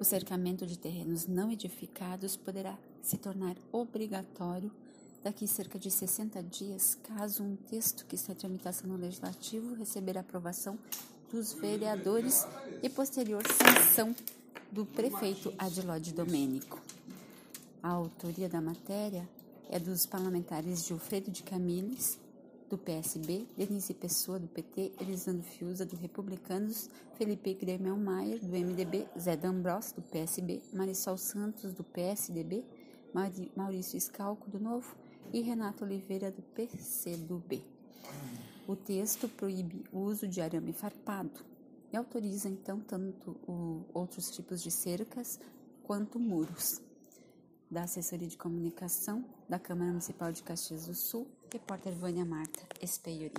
O cercamento de terrenos não edificados poderá se tornar obrigatório daqui cerca de 60 dias, caso um texto que está em tramitação no Legislativo receber aprovação dos vereadores e posterior sanção do prefeito Adilode Domênico. A autoria da matéria é dos parlamentares Gilfredo de Camilles, do PSB, Denise Pessoa, do PT, Elisandro Fiuza, do Republicanos, Felipe Grêmio Maier, do MDB, Zé D'Ambros, do PSB, Marisol Santos, do PSDB, Maurício Escalco, do Novo, e Renato Oliveira, do PCdoB. O texto proíbe o uso de arame farpado e autoriza, então, tanto outros tipos de cercas quanto muros. Da Assessoria de Comunicação da Câmara Municipal de Caxias do Sul, repórter Vânia Marta Espeiori.